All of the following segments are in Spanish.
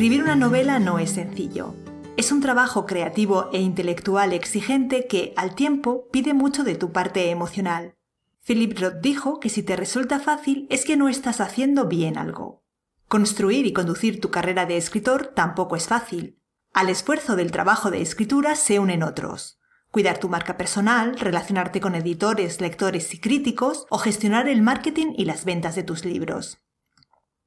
Escribir una novela no es sencillo. Es un trabajo creativo e intelectual exigente que, al tiempo, pide mucho de tu parte emocional. Philip Roth dijo que si te resulta fácil es que no estás haciendo bien algo. Construir y conducir tu carrera de escritor tampoco es fácil. Al esfuerzo del trabajo de escritura se unen otros. Cuidar tu marca personal, relacionarte con editores, lectores y críticos o gestionar el marketing y las ventas de tus libros.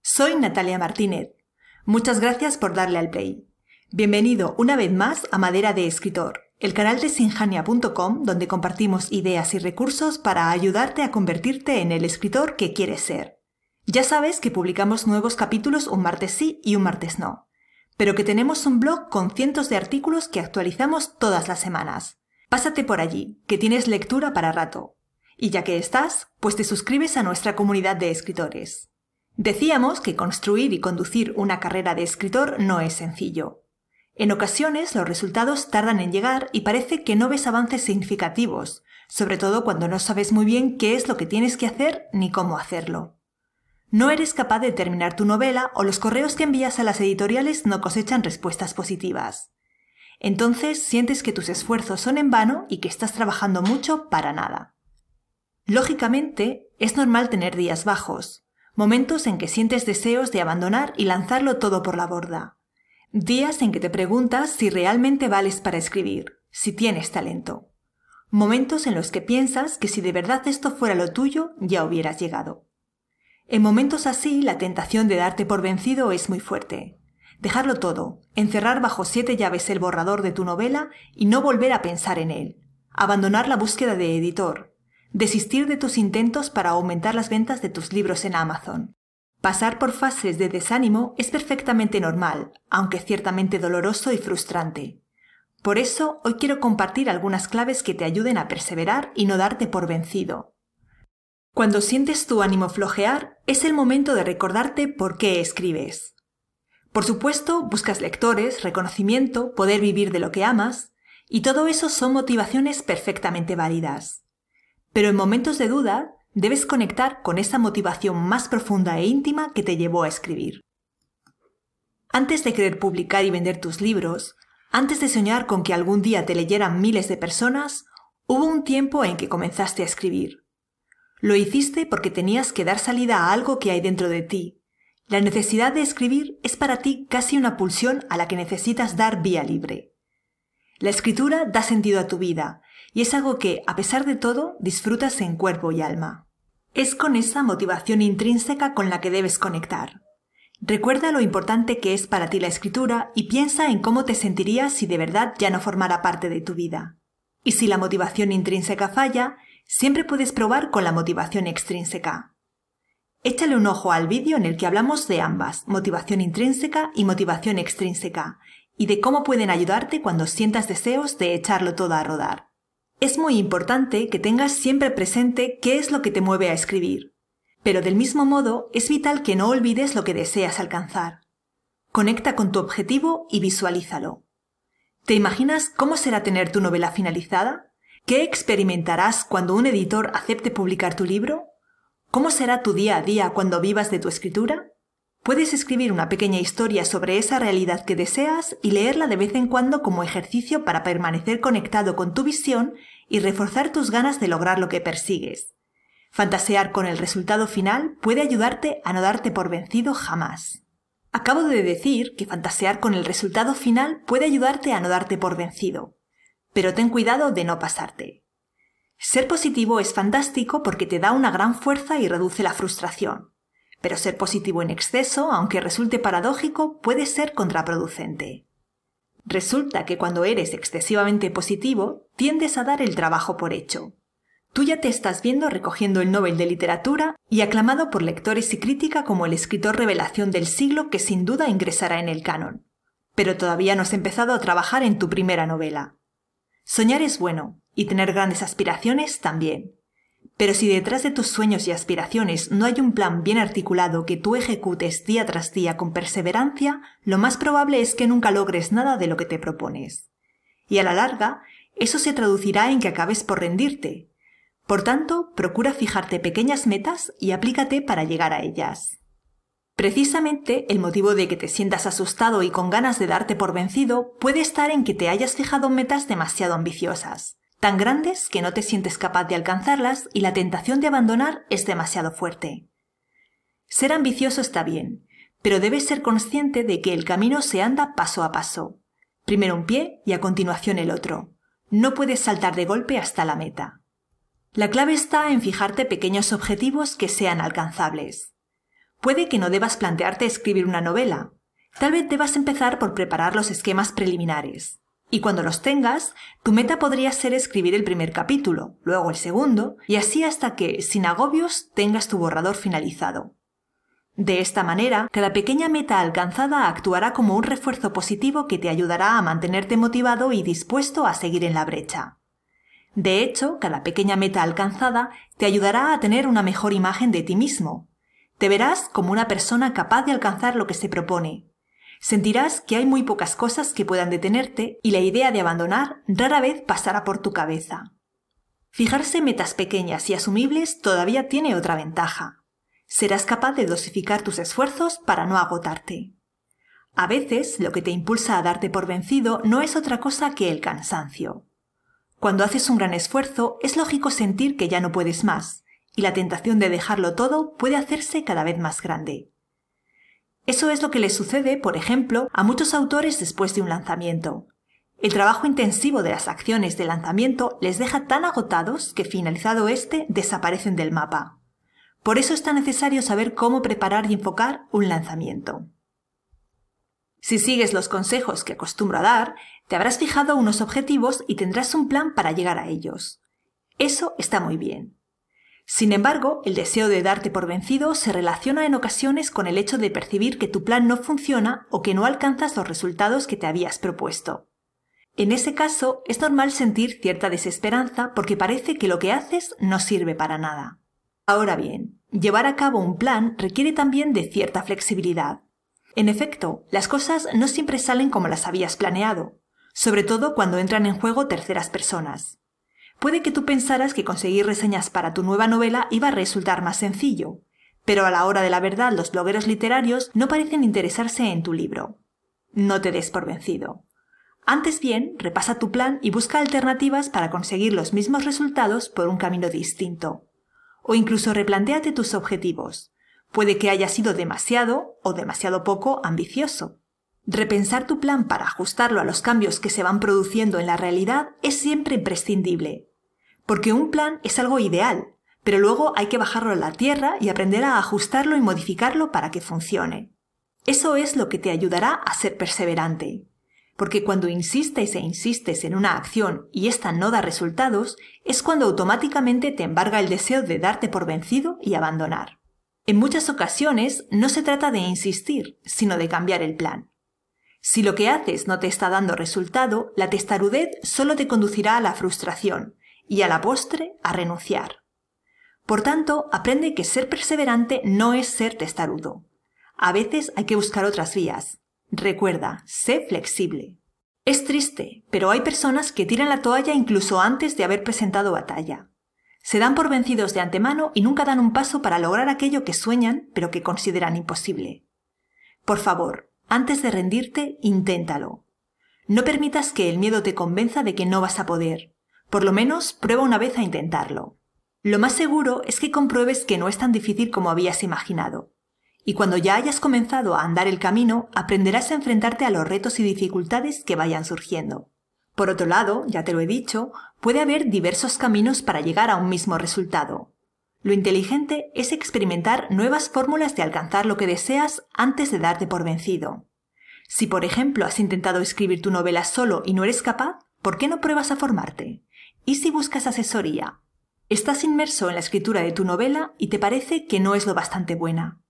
Soy Natalia Martínez. Muchas gracias por darle al play. Bienvenido una vez más a Madera de Escritor, el canal de sinjania.com donde compartimos ideas y recursos para ayudarte a convertirte en el escritor que quieres ser. Ya sabes que publicamos nuevos capítulos un martes sí y un martes no, pero que tenemos un blog con cientos de artículos que actualizamos todas las semanas. Pásate por allí, que tienes lectura para rato. Y ya que estás, pues te suscribes a nuestra comunidad de escritores. Decíamos que construir y conducir una carrera de escritor no es sencillo. En ocasiones los resultados tardan en llegar y parece que no ves avances significativos, sobre todo cuando no sabes muy bien qué es lo que tienes que hacer ni cómo hacerlo. No eres capaz de terminar tu novela o los correos que envías a las editoriales no cosechan respuestas positivas. Entonces sientes que tus esfuerzos son en vano y que estás trabajando mucho para nada. Lógicamente, es normal tener días bajos, momentos en que sientes deseos de abandonar y lanzarlo todo por la borda. Días en que te preguntas si realmente vales para escribir, si tienes talento. Momentos en los que piensas que si de verdad esto fuera lo tuyo, ya hubieras llegado. En momentos así, la tentación de darte por vencido es muy fuerte. Dejarlo todo, encerrar bajo siete llaves el borrador de tu novela y no volver a pensar en él. Abandonar la búsqueda de editor, desistir de tus intentos para aumentar las ventas de tus libros en Amazon. Pasar por fases de desánimo es perfectamente normal, aunque ciertamente doloroso y frustrante. Por eso, hoy quiero compartir algunas claves que te ayuden a perseverar y no darte por vencido. Cuando sientes tu ánimo flojear, es el momento de recordarte por qué escribes. Por supuesto, buscas lectores, reconocimiento, poder vivir de lo que amas, y todo eso son motivaciones perfectamente válidas. Pero en momentos de duda, debes conectar con esa motivación más profunda e íntima que te llevó a escribir. Antes de querer publicar y vender tus libros, antes de soñar con que algún día te leyeran miles de personas, hubo un tiempo en que comenzaste a escribir. Lo hiciste porque tenías que dar salida a algo que hay dentro de ti. La necesidad de escribir es para ti casi una pulsión a la que necesitas dar vía libre. La escritura da sentido a tu vida y es algo que, a pesar de todo, disfrutas en cuerpo y alma. Es con esa motivación intrínseca con la que debes conectar. Recuerda lo importante que es para ti la escritura y piensa en cómo te sentirías si de verdad ya no formara parte de tu vida. Y si la motivación intrínseca falla, siempre puedes probar con la motivación extrínseca. Échale un ojo al vídeo en el que hablamos de ambas, motivación intrínseca y motivación extrínseca, y de cómo pueden ayudarte cuando sientas deseos de echarlo todo a rodar. Es muy importante que tengas siempre presente qué es lo que te mueve a escribir, pero del mismo modo es vital que no olvides lo que deseas alcanzar. Conecta con tu objetivo y visualízalo. ¿Te imaginas cómo será tener tu novela finalizada? ¿Qué experimentarás cuando un editor acepte publicar tu libro? ¿Cómo será tu día a día cuando vivas de tu escritura? Puedes escribir una pequeña historia sobre esa realidad que deseas y leerla de vez en cuando como ejercicio para permanecer conectado con tu visión y reforzar tus ganas de lograr lo que persigues. Fantasear con el resultado final puede ayudarte a no darte por vencido jamás. Acabo de decir que fantasear con el resultado final puede ayudarte a no darte por vencido, pero ten cuidado de no pasarte. Ser positivo es fantástico porque te da una gran fuerza y reduce la frustración pero ser positivo en exceso, aunque resulte paradójico, puede ser contraproducente. Resulta que cuando eres excesivamente positivo, tiendes a dar el trabajo por hecho. Tú ya te estás viendo recogiendo el Nobel de Literatura y aclamado por lectores y crítica como el escritor revelación del siglo que sin duda ingresará en el canon. Pero todavía no has empezado a trabajar en tu primera novela. Soñar es bueno, y tener grandes aspiraciones también. Pero si detrás de tus sueños y aspiraciones no hay un plan bien articulado que tú ejecutes día tras día con perseverancia, lo más probable es que nunca logres nada de lo que te propones. Y a la larga, eso se traducirá en que acabes por rendirte. Por tanto, procura fijarte pequeñas metas y aplícate para llegar a ellas. Precisamente el motivo de que te sientas asustado y con ganas de darte por vencido puede estar en que te hayas fijado metas demasiado ambiciosas, tan grandes que no te sientes capaz de alcanzarlas y la tentación de abandonar es demasiado fuerte. Ser ambicioso está bien, pero debes ser consciente de que el camino se anda paso a paso. Primero un pie y a continuación el otro. No puedes saltar de golpe hasta la meta. La clave está en fijarte pequeños objetivos que sean alcanzables. Puede que no debas plantearte escribir una novela. Tal vez debas empezar por preparar los esquemas preliminares. Y cuando los tengas, tu meta podría ser escribir el primer capítulo, luego el segundo, y así hasta que, sin agobios, tengas tu borrador finalizado. De esta manera, cada pequeña meta alcanzada actuará como un refuerzo positivo que te ayudará a mantenerte motivado y dispuesto a seguir en la brecha. De hecho, cada pequeña meta alcanzada te ayudará a tener una mejor imagen de ti mismo. Te verás como una persona capaz de alcanzar lo que se propone. Sentirás que hay muy pocas cosas que puedan detenerte y la idea de abandonar rara vez pasará por tu cabeza. Fijarse metas pequeñas y asumibles todavía tiene otra ventaja. Serás capaz de dosificar tus esfuerzos para no agotarte. A veces lo que te impulsa a darte por vencido no es otra cosa que el cansancio. Cuando haces un gran esfuerzo, es lógico sentir que ya no puedes más, y la tentación de dejarlo todo puede hacerse cada vez más grande. Eso es lo que le sucede, por ejemplo, a muchos autores después de un lanzamiento. El trabajo intensivo de las acciones de lanzamiento les deja tan agotados que finalizado este desaparecen del mapa. Por eso es tan necesario saber cómo preparar y enfocar un lanzamiento. Si sigues los consejos que acostumbro a dar, te habrás fijado unos objetivos y tendrás un plan para llegar a ellos. Eso está muy bien. Sin embargo, el deseo de darte por vencido se relaciona en ocasiones con el hecho de percibir que tu plan no funciona o que no alcanzas los resultados que te habías propuesto. En ese caso, es normal sentir cierta desesperanza porque parece que lo que haces no sirve para nada. Ahora bien, llevar a cabo un plan requiere también de cierta flexibilidad. En efecto, las cosas no siempre salen como las habías planeado, sobre todo cuando entran en juego terceras personas. Puede que tú pensaras que conseguir reseñas para tu nueva novela iba a resultar más sencillo, pero a la hora de la verdad los blogueros literarios no parecen interesarse en tu libro. No te des por vencido. Antes bien, repasa tu plan y busca alternativas para conseguir los mismos resultados por un camino distinto. O incluso replantéate tus objetivos. Puede que haya sido demasiado o demasiado poco ambicioso. Repensar tu plan para ajustarlo a los cambios que se van produciendo en la realidad es siempre imprescindible. Porque un plan es algo ideal, pero luego hay que bajarlo a la tierra y aprender a ajustarlo y modificarlo para que funcione. Eso es lo que te ayudará a ser perseverante. Porque cuando insistes e insistes en una acción y ésta no da resultados, es cuando automáticamente te embarga el deseo de darte por vencido y abandonar. En muchas ocasiones no se trata de insistir, sino de cambiar el plan. Si lo que haces no te está dando resultado, la testarudez solo te conducirá a la frustración y a la postre a renunciar. Por tanto, aprende que ser perseverante no es ser testarudo. A veces hay que buscar otras vías. Recuerda, sé flexible. Es triste, pero hay personas que tiran la toalla incluso antes de haber presentado batalla. Se dan por vencidos de antemano y nunca dan un paso para lograr aquello que sueñan pero que consideran imposible. Por favor, antes de rendirte, inténtalo. No permitas que el miedo te convenza de que no vas a poder. Por lo menos prueba una vez a intentarlo. Lo más seguro es que compruebes que no es tan difícil como habías imaginado. Y cuando ya hayas comenzado a andar el camino, aprenderás a enfrentarte a los retos y dificultades que vayan surgiendo. Por otro lado, ya te lo he dicho, puede haber diversos caminos para llegar a un mismo resultado. Lo inteligente es experimentar nuevas fórmulas de alcanzar lo que deseas antes de darte por vencido. Si, por ejemplo, has intentado escribir tu novela solo y no eres capaz, ¿por qué no pruebas a formarte? ¿Y si buscas asesoría? Estás inmerso en la escritura de tu novela y te parece que no es lo bastante buena.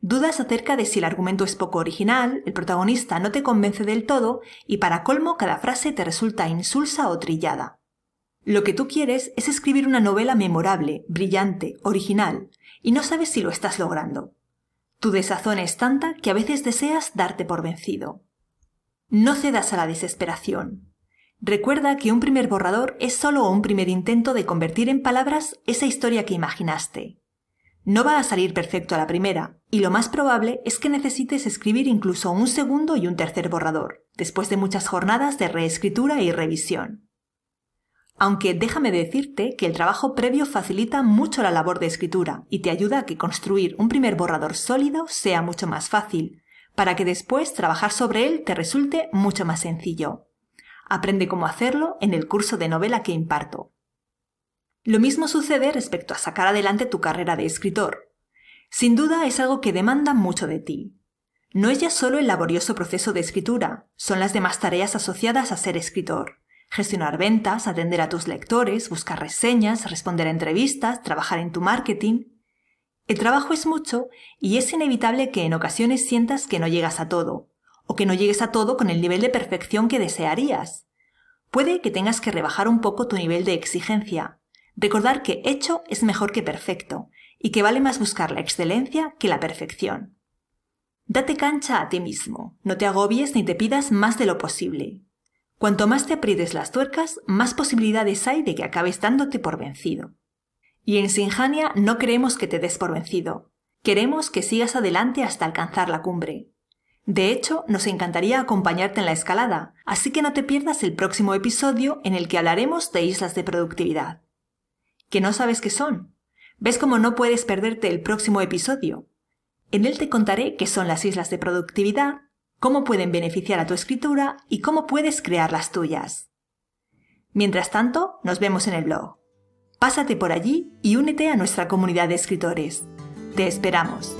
Dudas acerca de si el argumento es poco original, el protagonista no te convence del todo y para colmo cada frase te resulta insulsa o trillada. Lo que tú quieres es escribir una novela memorable, brillante, original, y no sabes si lo estás logrando. Tu desazón es tanta que a veces deseas darte por vencido. No cedas a la desesperación. Recuerda que un primer borrador es solo un primer intento de convertir en palabras esa historia que imaginaste. No va a salir perfecto a la primera, y lo más probable es que necesites escribir incluso un segundo y un tercer borrador, después de muchas jornadas de reescritura y revisión. Aunque déjame decirte que el trabajo previo facilita mucho la labor de escritura y te ayuda a que construir un primer borrador sólido sea mucho más fácil, para que después trabajar sobre él te resulte mucho más sencillo. Aprende cómo hacerlo en el curso de novela que imparto. Lo mismo sucede respecto a sacar adelante tu carrera de escritor. Sin duda es algo que demanda mucho de ti. No es ya solo el laborioso proceso de escritura, son las demás tareas asociadas a ser escritor. Gestionar ventas, atender a tus lectores, buscar reseñas, responder a entrevistas, trabajar en tu marketing. El trabajo es mucho y es inevitable que en ocasiones sientas que no llegas a todo, o que no llegues a todo con el nivel de perfección que desearías. Puede que tengas que rebajar un poco tu nivel de exigencia, Recordar que hecho es mejor que perfecto y que vale más buscar la excelencia que la perfección. Date cancha a ti mismo, no te agobies ni te pidas más de lo posible. Cuanto más te aprietes las tuercas, más posibilidades hay de que acabes dándote por vencido. Y en Sinjania no queremos que te des por vencido, queremos que sigas adelante hasta alcanzar la cumbre. De hecho, nos encantaría acompañarte en la escalada, así que no te pierdas el próximo episodio en el que hablaremos de islas de productividad que no sabes qué son. ¿Ves cómo no puedes perderte el próximo episodio? En él te contaré qué son las islas de productividad, cómo pueden beneficiar a tu escritura y cómo puedes crear las tuyas. Mientras tanto, nos vemos en el blog. Pásate por allí y únete a nuestra comunidad de escritores. Te esperamos.